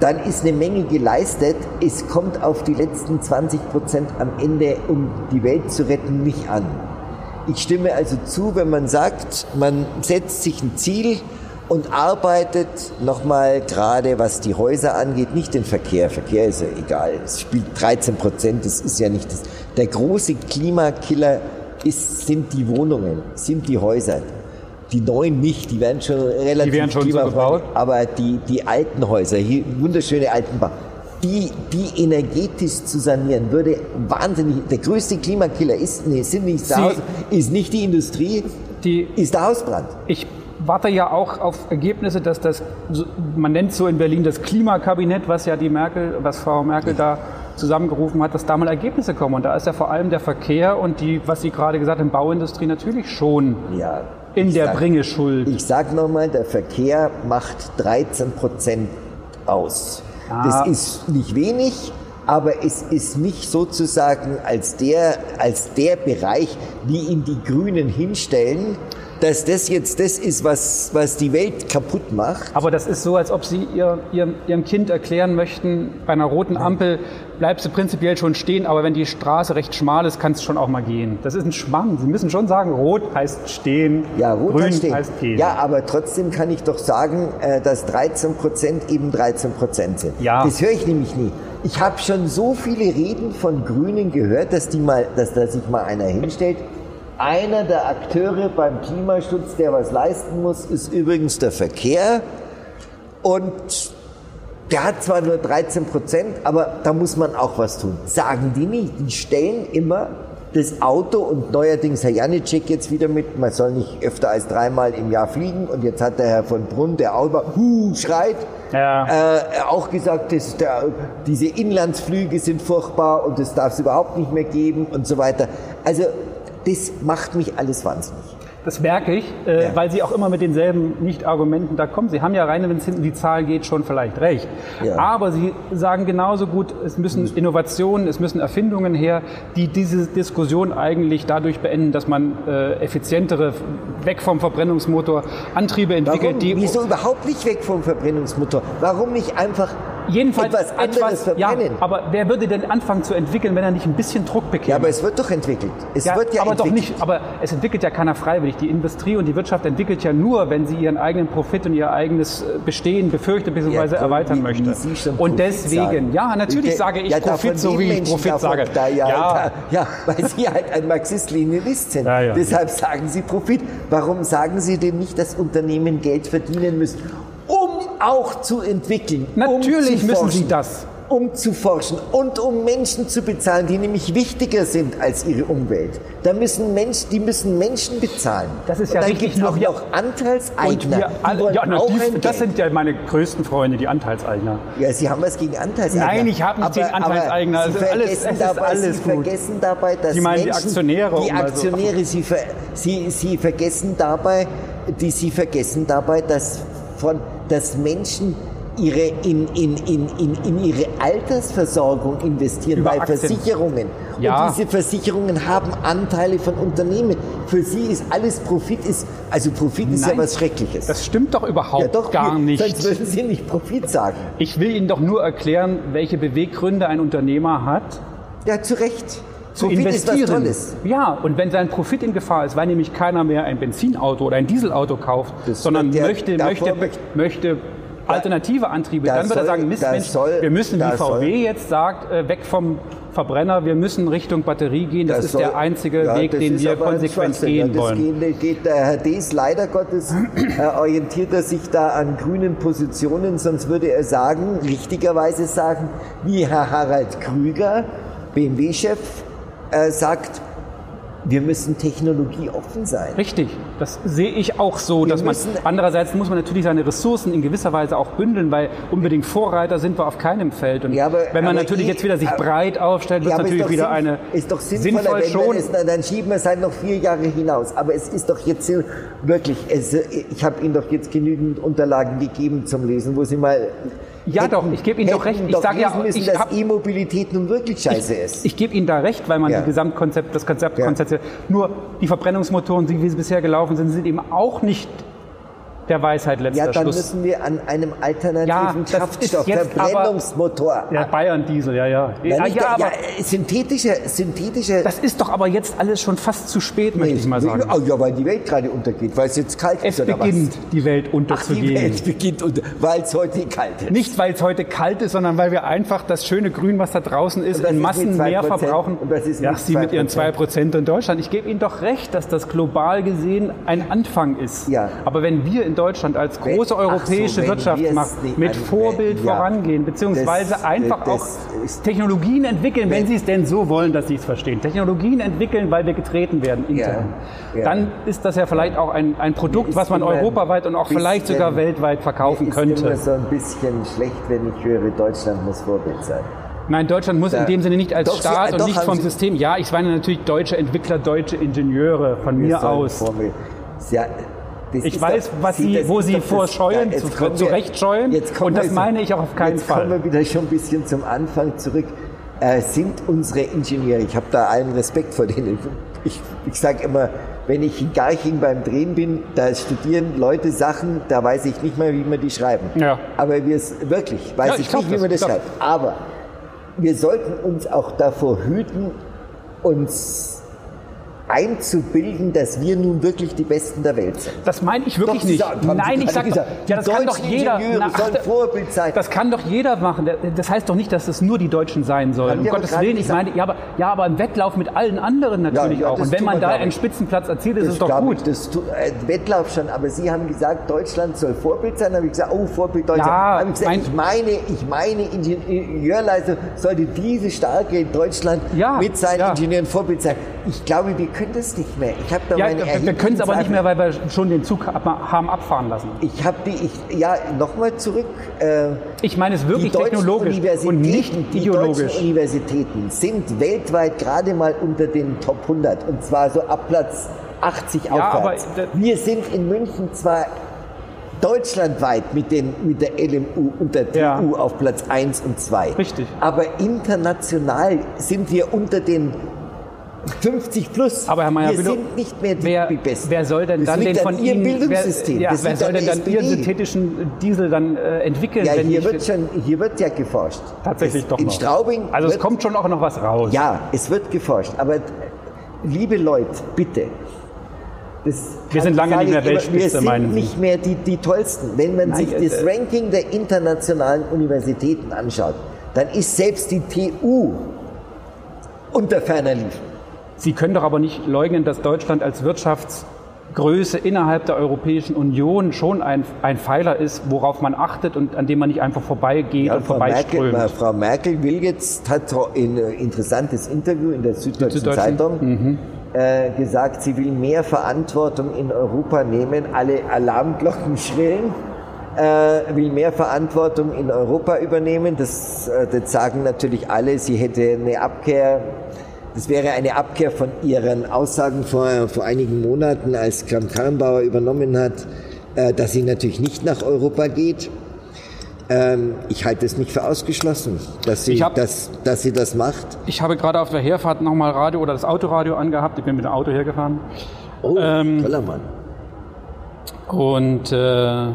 dann ist eine Menge geleistet. Es kommt auf die letzten 20 Prozent am Ende, um die Welt zu retten, nicht an. Ich stimme also zu, wenn man sagt, man setzt sich ein Ziel, und arbeitet nochmal gerade, was die Häuser angeht, nicht den Verkehr. Verkehr ist ja egal. Es spielt 13 Prozent, das ist ja nicht das. Der große Klimakiller ist, sind die Wohnungen, sind die Häuser. Die neuen nicht, die werden schon relativ die werden schon so gebaut. Aber die, die alten Häuser, hier wunderschöne alten Bau, die, die energetisch zu sanieren, würde wahnsinnig, der größte Klimakiller ist, nee, sind nicht zu Hause, ist nicht die Industrie, die, ist der Hausbrand. Ich warte ja auch auf Ergebnisse, dass das, man nennt so in Berlin das Klimakabinett, was ja die Merkel, was Frau Merkel da zusammengerufen hat, dass da mal Ergebnisse kommen. Und da ist ja vor allem der Verkehr und die, was Sie gerade gesagt haben, Bauindustrie natürlich schon ja, in der sag, Bringe schuld. Ich sage nochmal, der Verkehr macht 13 Prozent aus. Ah. Das ist nicht wenig, aber es ist nicht sozusagen als der, als der Bereich, wie ihn die Grünen hinstellen, dass das jetzt das ist, was, was die Welt kaputt macht. Aber das ist so, als ob Sie ihr, ihr, Ihrem Kind erklären möchten, bei einer roten Ampel bleibst du prinzipiell schon stehen, aber wenn die Straße recht schmal ist, kannst du schon auch mal gehen. Das ist ein Schwamm. Sie müssen schon sagen, rot heißt stehen, ja, rot grün heißt, stehen. heißt gehen. Ja, aber trotzdem kann ich doch sagen, äh, dass 13 Prozent eben 13 Prozent sind. Ja. Das höre ich nämlich nie. Ich habe schon so viele Reden von Grünen gehört, dass, die mal, dass da sich mal einer hinstellt einer der Akteure beim Klimaschutz, der was leisten muss, ist übrigens der Verkehr. Und der hat zwar nur 13 Prozent, aber da muss man auch was tun. Sagen die nicht. Die stellen immer das Auto und neuerdings Herr Janicek jetzt wieder mit, man soll nicht öfter als dreimal im Jahr fliegen und jetzt hat der Herr von Brunn, der Auto, hu, schreit, ja. äh, auch gesagt, dass der, diese Inlandsflüge sind furchtbar und das darf es überhaupt nicht mehr geben und so weiter. Also das macht mich alles wahnsinnig. Das merke ich, äh, ja. weil Sie auch immer mit denselben Nicht-Argumenten da kommen. Sie haben ja rein, wenn es hinten die Zahl geht, schon vielleicht recht. Ja. Aber Sie sagen genauso gut, es müssen Innovationen, es müssen Erfindungen her, die diese Diskussion eigentlich dadurch beenden, dass man äh, effizientere, weg vom Verbrennungsmotor Antriebe entwickelt. Warum? Die Wieso überhaupt nicht weg vom Verbrennungsmotor? Warum nicht einfach Jedenfalls etwas anderes etwas, verbrennen. Ja, aber wer würde denn anfangen zu entwickeln, wenn er nicht ein bisschen Druck bekäme? Ja, aber es wird doch entwickelt. Es ja, wird ja aber entwickelt. doch nicht. Aber es entwickelt ja keiner freiwillig. Die Industrie und die Wirtschaft entwickelt ja nur, wenn sie ihren eigenen Profit und ihr eigenes äh, Bestehen befürchtet bzw. Ja, erweitern wie, möchte. Wie und deswegen, sagen. ja, natürlich sage ich ja, Profit, so wie ich Profit sage. Da, ja, ja. ja, weil Sie halt ein Marxist-Leninist sind. Deshalb sagen Sie Profit. Warum sagen Sie denn nicht, dass Unternehmen Geld verdienen müssen? Auch zu entwickeln. Natürlich um müssen sie das. Um zu forschen und um Menschen zu bezahlen, die nämlich wichtiger sind als ihre Umwelt. Da müssen Menschen, die müssen Menschen bezahlen. Das ist ja und dann richtig. Gibt auch noch Anteilseigner. Alle, ja, na, die, das sind ja meine größten Freunde, die Anteilseigner. Ja, Sie haben was gegen Anteilseigner. Nein, ich habe nichts gegen Anteilseigner. Aber Sie, vergessen, alles, dabei, alles Sie vergessen dabei, dass Sie meinen Menschen, die Aktionäre. Die Aktionäre, Sie, ver, Sie, Sie vergessen dabei, die Sie vergessen dabei, dass von dass Menschen ihre, in, in, in, in, in ihre Altersversorgung investieren Über bei Aktien. Versicherungen. Ja. Und diese Versicherungen haben Anteile von Unternehmen. Für sie ist alles Profit, ist, also Profit Nein, ist ja was Schreckliches. Das stimmt doch überhaupt ja, doch, gar nicht. Sonst würden Sie nicht Profit sagen. Ich will Ihnen doch nur erklären, welche Beweggründe ein Unternehmer hat. Ja, zu Recht zu Profit investieren. Ja, und wenn sein Profit in Gefahr ist, weil nämlich keiner mehr ein Benzinauto oder ein Dieselauto kauft, das sondern möchte, möchte, möchte alternative Antriebe, dann wird er sagen, Mist, Mensch, soll, wir müssen, wie VW soll, jetzt sagt, äh, weg vom Verbrenner, wir müssen Richtung Batterie gehen. Das, das ist soll, der einzige ja, Weg, den wir konsequent gehen wollen. Geht, geht der Herr Dees leider Gottes äh, orientiert er sich da an grünen Positionen, sonst würde er sagen, richtigerweise sagen, wie Herr Harald Krüger, BMW-Chef, äh, sagt, wir müssen technologieoffen sein. Richtig, das sehe ich auch so. dass man, andererseits muss man natürlich seine Ressourcen in gewisser Weise auch bündeln, weil unbedingt Vorreiter sind wir auf keinem Feld. Und ja, aber, wenn man natürlich ich, jetzt wieder sich aber, breit aufstellt, wird es ja, natürlich wieder eine ist doch sinnvoller, sinnvoll schon. Es, dann schieben wir es halt noch vier Jahre hinaus. Aber es ist doch jetzt wirklich, es, ich habe Ihnen doch jetzt genügend Unterlagen gegeben zum Lesen, wo Sie mal ja, hätten, doch, ich gebe Ihnen doch recht. Ich sage ja, müssen, ich dass E-Mobilität nun wirklich scheiße ich, ist. Ich gebe Ihnen da recht, weil man ja. Gesamtkonzept, das Konzept, ja. Konzept, nur die Verbrennungsmotoren, wie sie bisher gelaufen sind, sind eben auch nicht der Weisheit letzter Schluss. Ja, dann Schluss. müssen wir an einem alternativen ja, Kraftstoff, Verbrennungsmotor. Der Bayern-Diesel, ja, ja. Ja, ja, aber ja, synthetische, synthetische... Das ist doch aber jetzt alles schon fast zu spät, möchte ich mal sagen. Oh, ja, weil die Welt gerade untergeht, weil es jetzt kalt es ist, Es beginnt, die Welt unterzugehen. Ach, die Welt beginnt, unter, weil es heute kalt ist. Nicht, weil es heute kalt ist, sondern weil wir einfach das schöne Grün, was da draußen ist, in Massen mehr verbrauchen. Und das ist ja, Sie mit Ihren 2% in Deutschland. Ich gebe Ihnen doch recht, dass das global gesehen ein Anfang ist. Ja. Aber wenn wir in Deutschland Deutschland als große europäische so, Wirtschaftsmacht mit Vorbild ja, vorangehen, beziehungsweise das, einfach das, auch Technologien entwickeln, wenn, wenn Sie es denn so wollen, dass Sie es verstehen. Technologien entwickeln, weil wir getreten werden intern. Ja, ja. Dann ist das ja vielleicht auch ein, ein Produkt, was man europaweit und auch vielleicht sogar weltweit verkaufen ist könnte. Ist immer so ein bisschen schlecht, wenn ich höre, Deutschland muss Vorbild sein. Nein, Deutschland muss da, in dem Sinne nicht als doch, Staat Sie, und nicht vom System. Ja, ich meine natürlich deutsche Entwickler, deutsche Ingenieure von mir aus. Ja, ich weiß, doch, was Sie, wo Sie vorscheuen, zu, zu Recht scheuen. und das meine ich auch auf keinen jetzt Fall. Jetzt kommen wir wieder schon ein bisschen zum Anfang zurück. Äh, sind unsere Ingenieure, ich habe da allen Respekt vor denen. Ich, ich sage immer, wenn ich in Garching beim Drehen bin, da studieren Leute Sachen, da weiß ich nicht mehr, wie man die schreiben. Ja. Aber wir es wirklich, weiß ja, ich, ich nicht, wie man das schreibt. Aber wir sollten uns auch davor hüten, uns einzubilden, dass wir nun wirklich die Besten der Welt sind. Das meine ich wirklich doch, nicht. Sagen, Nein, ich sage, ja, das kann doch jeder. Na, ach, Vorbild sein. Das kann doch jeder machen. Das heißt doch nicht, dass es nur die Deutschen sein sollen. Um Gottes Willen, ich meine, ja aber, ja, aber im Wettlauf mit allen anderen natürlich ja, ja, auch. Und wenn man da einen Spitzenplatz erzielt, ist es doch gut. Ich, das äh, Wettlauf schon, aber Sie haben gesagt, Deutschland soll Vorbild sein. Da habe ich gesagt, oh, Vorbild Deutschland. Ja, ich, gesagt, ich, meine, ich meine, Ingenieurleistung sollte diese starke Deutschland ja, mit seinen Ingenieuren Vorbild sein. Ich glaube, wir können das nicht mehr. Ich habe da ja, meine wir können es aber nicht mehr, weil wir schon den Zug haben abfahren lassen. Ich habe die, ich, ja, nochmal zurück. Äh, ich meine es wirklich technologisch und nicht ideologisch. Die Universitäten sind weltweit gerade mal unter den Top 100 und zwar so ab Platz 80 ja, aufwärts. Aber, wir sind in München zwar deutschlandweit mit, den, mit der LMU und der TU ja. auf Platz 1 und 2. Richtig. Aber international sind wir unter den 50 plus. Aber Herr Mayer, wir sind nicht mehr die, wer, die Besten. Wer soll denn das dann den von Ihr Ihnen, Bildungssystem? Wer, ja, wer soll denn dann. Ihren synthetischen Diesel dann äh, entwickeln? Ja, hier, wird schon, hier wird ja geforscht. Tatsächlich es, doch in noch. Straubing also es kommt schon auch noch was raus. Ja, es wird geforscht. Aber liebe Leute, bitte. wir sind lange nicht mehr Weltspitze, meinen Wir sind nicht mehr die, die Tollsten. Wenn man Nein, sich äh, das Ranking der internationalen Universitäten anschaut, dann ist selbst die TU unter ferner Liefen. Sie können doch aber nicht leugnen, dass Deutschland als Wirtschaftsgröße innerhalb der Europäischen Union schon ein, ein Pfeiler ist, worauf man achtet und an dem man nicht einfach vorbeigeht ja, und Frau vorbeiströmt. Merkel, Frau Merkel will jetzt, hat ein interessantes Interview in der Süddeutschen, Süddeutschen? Zeitung mhm. äh, gesagt, sie will mehr Verantwortung in Europa nehmen, alle Alarmglocken schrillen. Äh, will mehr Verantwortung in Europa übernehmen. Das, äh, das sagen natürlich alle, sie hätte eine Abkehr das wäre eine Abkehr von Ihren Aussagen vor, vor einigen Monaten, als Kram-Karrenbauer übernommen hat, äh, dass sie natürlich nicht nach Europa geht. Ähm, ich halte es nicht für ausgeschlossen, dass sie, hab, das, dass sie das macht. Ich habe gerade auf der Herfahrt nochmal Radio oder das Autoradio angehabt. Ich bin mit dem Auto hergefahren. Oh, ähm, toller Mann. Und äh,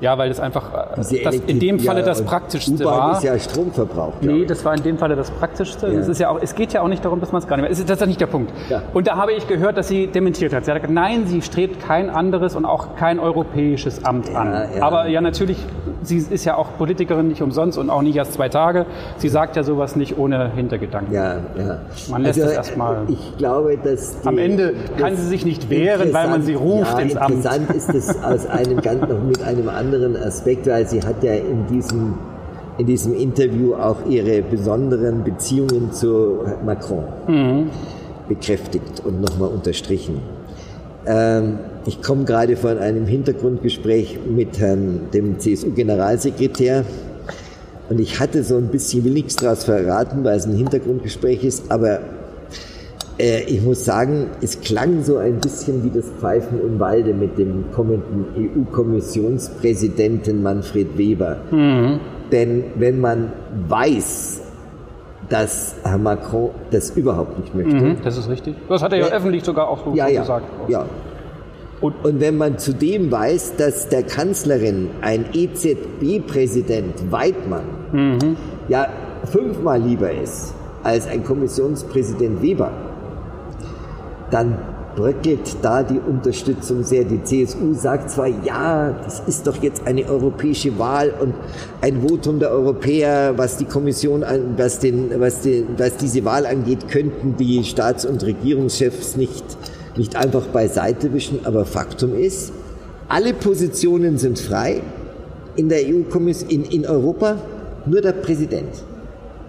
ja, weil das einfach das in dem Falle ja, das Praktischste war. ist ja Stromverbrauch. Nee, das war in dem Falle das Praktischste. Ja. Das ist ja auch, es geht ja auch nicht darum, dass man es gar nicht mehr. Das ist nicht der Punkt. Ja. Und da habe ich gehört, dass sie dementiert hat. Sie hat gesagt, nein, sie strebt kein anderes und auch kein europäisches Amt an. Aber ja, natürlich, sie ist ja auch Politikerin nicht umsonst und auch nicht erst zwei Tage. Sie sagt ja sowas nicht ohne Hintergedanken. Ja, ja. Man lässt also, es erstmal. Ich glaube, dass. Die, Am Ende kann sie sich nicht wehren, weil man sie ruft ins Amt. Interessant ist es aus einem ganz noch mit einem anderen anderen Aspekt, weil sie hat ja in diesem, in diesem Interview auch ihre besonderen Beziehungen zu Macron mhm. bekräftigt und nochmal unterstrichen. Ähm, ich komme gerade von einem Hintergrundgespräch mit Herrn, dem CSU-Generalsekretär. Und ich hatte so ein bisschen, will nichts daraus verraten, weil es ein Hintergrundgespräch ist, aber äh, ich muss sagen, es klang so ein bisschen wie das Pfeifen im Walde mit dem kommenden EU-Kommissionspräsidenten Manfred Weber. Mhm. Denn wenn man weiß, dass Herr Macron das überhaupt nicht möchte. Mhm, das ist richtig. Das hat er ja äh, öffentlich sogar auch so ja, gesagt. Ja. Und, und, wenn man zudem weiß, dass der Kanzlerin ein EZB-Präsident Weidmann mhm. ja fünfmal lieber ist als ein Kommissionspräsident Weber, dann bröckelt da die Unterstützung sehr. Die CSU sagt zwar, ja, das ist doch jetzt eine europäische Wahl und ein Votum der Europäer, was die Kommission, was, den, was, den, was diese Wahl angeht, könnten die Staats- und Regierungschefs nicht, nicht einfach beiseite wischen. Aber Faktum ist, Alle Positionen sind frei in der EU-Kommission, in, in Europa, nur der Präsident.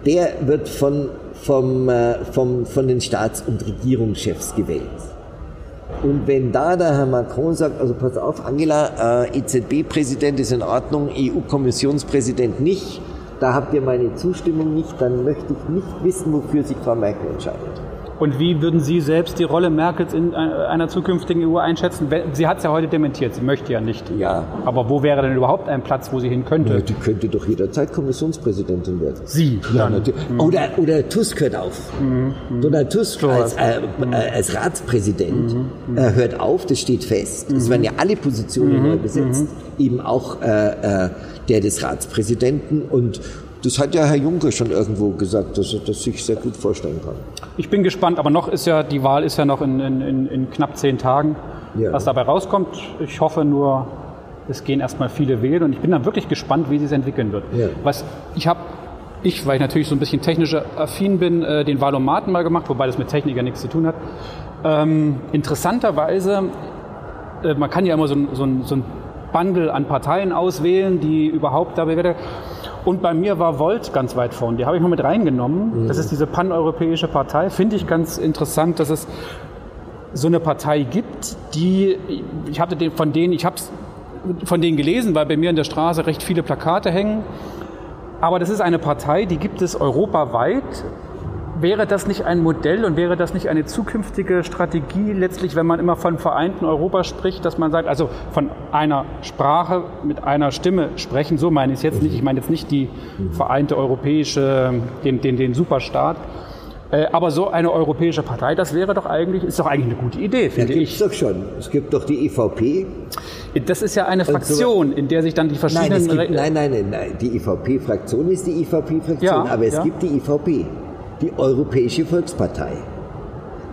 Der wird von, vom, äh, vom, von den Staats- und Regierungschefs gewählt. Und wenn da der Herr Macron sagt, also pass auf, Angela, äh, EZB-Präsident ist in Ordnung, EU-Kommissionspräsident nicht, da habt ihr meine Zustimmung nicht, dann möchte ich nicht wissen, wofür sich Frau Merkel entscheidet. Und wie würden Sie selbst die Rolle Merkels in einer zukünftigen EU einschätzen? Sie hat es ja heute dementiert, sie möchte ja nicht. Ja. Aber wo wäre denn überhaupt ein Platz, wo sie hin könnte? Ja, die könnte doch jederzeit Kommissionspräsidentin werden. Sie? Ja, natürlich. Mhm. Oder, oder Tusk hört auf. Mhm. Donald Tusk als, äh, mhm. äh, als Ratspräsident mhm. äh, hört auf, das steht fest. Es werden ja alle Positionen mhm. neu besetzt. Mhm. Eben auch äh, äh, der des Ratspräsidenten und das hat ja Herr Juncker schon irgendwo gesagt, dass er das sich sehr gut vorstellen kann. Ich bin gespannt, aber noch ist ja, die Wahl ist ja noch in, in, in knapp zehn Tagen, ja. was dabei rauskommt. Ich hoffe nur, es gehen erstmal viele wählen und ich bin dann wirklich gespannt, wie sich es entwickeln wird. Ja. Was ich habe ich, weil ich natürlich so ein bisschen technischer affin bin, äh, den Valomaten mal gemacht, wobei das mit Technik ja nichts zu tun hat. Ähm, interessanterweise, äh, man kann ja immer so, so, so ein Bundle an Parteien auswählen, die überhaupt dabei werden. Und bei mir war Volt ganz weit vorne. Die habe ich mal mit reingenommen. Mhm. Das ist diese paneuropäische Partei. Finde ich ganz interessant, dass es so eine Partei gibt, die, ich hatte den, von denen, ich habe es von denen gelesen, weil bei mir in der Straße recht viele Plakate hängen. Aber das ist eine Partei, die gibt es europaweit Wäre das nicht ein Modell und wäre das nicht eine zukünftige Strategie, letztlich, wenn man immer von vereinten Europa spricht, dass man sagt, also von einer Sprache mit einer Stimme sprechen, so meine ich es jetzt nicht. Ich meine jetzt nicht die vereinte europäische, den, den, den Superstaat. Äh, aber so eine europäische Partei, das wäre doch eigentlich, ist doch eigentlich eine gute Idee, finde ja, ich. Ja, doch schon. Es gibt doch die EVP. Das ist ja eine Fraktion, so, in der sich dann die verschiedenen... Nein, gibt, nein, nein, nein, nein, Die EVP-Fraktion ist die EVP-Fraktion, ja, aber es ja. gibt die EVP die Europäische Volkspartei.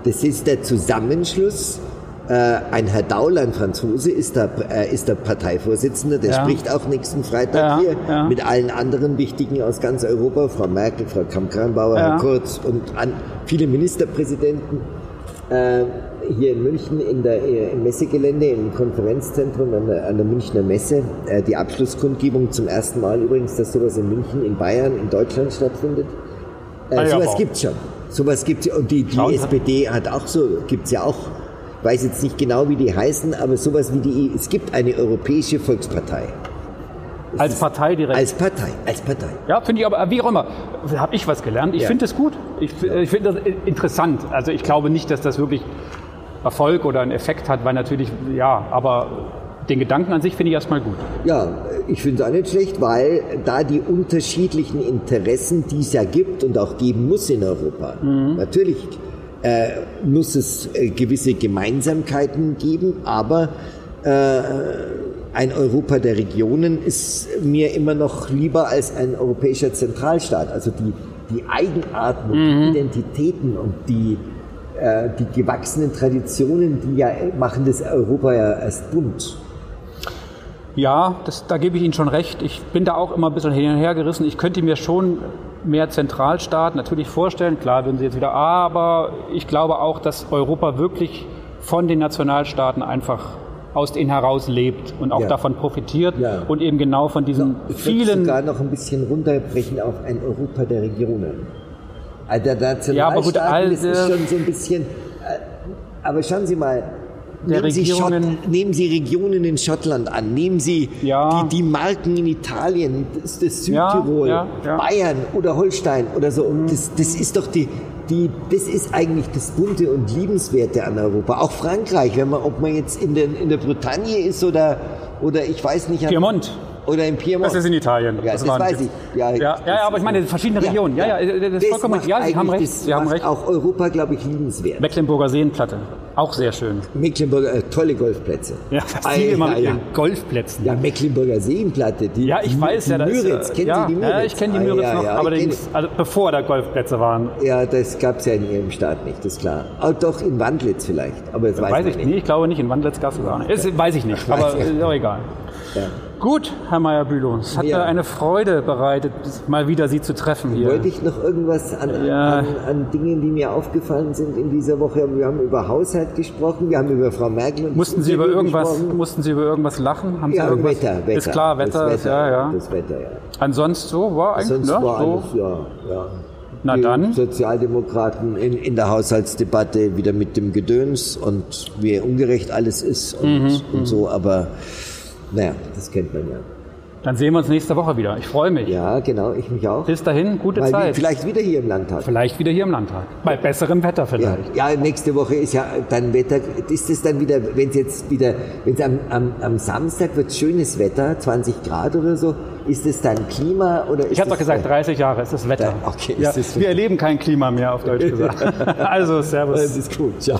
Das ist der Zusammenschluss. Äh, ein Herr Daul, ein Franzose, ist der, äh, ist der Parteivorsitzende. Der ja. spricht auch nächsten Freitag ja, hier ja. mit allen anderen Wichtigen aus ganz Europa. Frau Merkel, Frau Kamm-Kranbauer, Herr Kurz und viele Ministerpräsidenten. Äh, hier in München in der, im Messegelände, im Konferenzzentrum an der, an der Münchner Messe. Die Abschlusskundgebung zum ersten Mal übrigens, dass sowas in München, in Bayern, in Deutschland stattfindet. Äh, sowas gibt es schon. Sowas gibt's und die, die SPD hat auch so, gibt es ja auch. Weiß jetzt nicht genau, wie die heißen, aber sowas wie die, es gibt eine europäische Volkspartei. Es als Partei direkt? Als Partei, als Partei. Ja, finde ich aber, wie auch immer, habe ich was gelernt. Ich ja. finde das gut. Ich, ich finde das interessant. Also ich glaube nicht, dass das wirklich Erfolg oder einen Effekt hat, weil natürlich, ja, aber den Gedanken an sich finde ich erstmal gut. Ja, ich finde es auch nicht schlecht, weil da die unterschiedlichen Interessen, die es ja gibt und auch geben muss in Europa, mhm. natürlich äh, muss es äh, gewisse Gemeinsamkeiten geben, aber äh, ein Europa der Regionen ist mir immer noch lieber als ein europäischer Zentralstaat. Also die, die Eigenarten und mhm. die Identitäten und die, äh, die gewachsenen Traditionen, die ja machen das Europa ja erst bunt. Ja, das, da gebe ich Ihnen schon recht. Ich bin da auch immer ein bisschen hin und her gerissen. Ich könnte mir schon mehr Zentralstaat natürlich vorstellen. Klar, würden Sie jetzt wieder, aber ich glaube auch, dass Europa wirklich von den Nationalstaaten einfach aus denen heraus lebt und auch ja. davon profitiert ja. und eben genau von diesen ich vielen. sogar noch ein bisschen runterbrechen auf ein Europa der Regionen. Also der Nationalstaaten ja, aber gut, all, ist schon so ein bisschen. Äh, aber schauen Sie mal, nehmen Sie, Schott, nehmen Sie, Regionen in Schottland an, nehmen Sie ja. die, die, Marken in Italien, das, das Südtirol, ja, ja, Bayern oder Holstein oder so. Und das, das ist doch die, die, das ist eigentlich das Bunte und Liebenswerte an Europa. Auch Frankreich, wenn man, ob man jetzt in, den, in der Bretagne ist oder, oder ich weiß nicht. Piemont. Oder in Piemont. Das ist in Italien. Ja, das, das weiß ich. Ja, ja, ja, aber ich meine verschiedene Regionen. Ja, ja, das, das ist vollkommen Ja, Sie haben recht. Sie haben recht. Auch Europa, glaube ich, liebenswert. Mecklenburger Seenplatte. Auch sehr schön. Mecklenburger, äh, tolle Golfplätze. Ja, das ah, immer mit ja. Golfplätzen. Ja, Mecklenburger Seenplatte. Die, ja, ich weiß die ja. Müritz, kennt ja, die Müritz? Ja, ich kenne die Müritz ah, noch, allerdings, also bevor da Golfplätze waren. Ja, das gab es ja in Ihrem Staat nicht, das ist klar. Auch doch in Wandlitz vielleicht, aber das weiß, weiß ich nicht. Nee, ich glaube nicht, in Wandlitz gab es auch nicht. Das weiß ich nicht, aber ist auch egal. Ja. Gut, Herr Meyer-Bülow, es hat ja. mir eine Freude bereitet, mal wieder Sie zu treffen hier. Wollte ich noch irgendwas an, ja. an, an, Dingen, die mir aufgefallen sind in dieser Woche? Wir haben über Haushalt gesprochen, wir haben über Frau Merkel und Mussten Sie über irgendwas, gesprochen. mussten Sie über irgendwas lachen? Haben ja, Sie irgendwas? Wetter, Wetter. Ist klar, Wetter, das Wetter, ja, ja. Das Wetter, ja. Ansonsten so war eigentlich, Ansonsten ne? war so. alles, ja, ja. Na die dann. Sozialdemokraten in, in der Haushaltsdebatte wieder mit dem Gedöns und wie ungerecht alles ist und, mhm, und so, mhm. aber naja, das kennt man ja. Dann sehen wir uns nächste Woche wieder. Ich freue mich. Ja, genau, ich mich auch. Bis dahin, gute Mal, Zeit. Vielleicht wieder hier im Landtag. Vielleicht wieder hier im Landtag. Bei besserem Wetter vielleicht. Ja, ja nächste Woche ist ja dann Wetter. Ist es dann wieder, wenn es jetzt wieder, wenn es am, am, am Samstag wird schönes Wetter, 20 Grad oder so, ist es dann Klima oder ist Ich habe doch gesagt, 30 Jahre ist das Wetter. okay, ja, wir erleben kein Klima mehr, auf Deutsch gesagt. also, Servus. Das ist gut, ciao.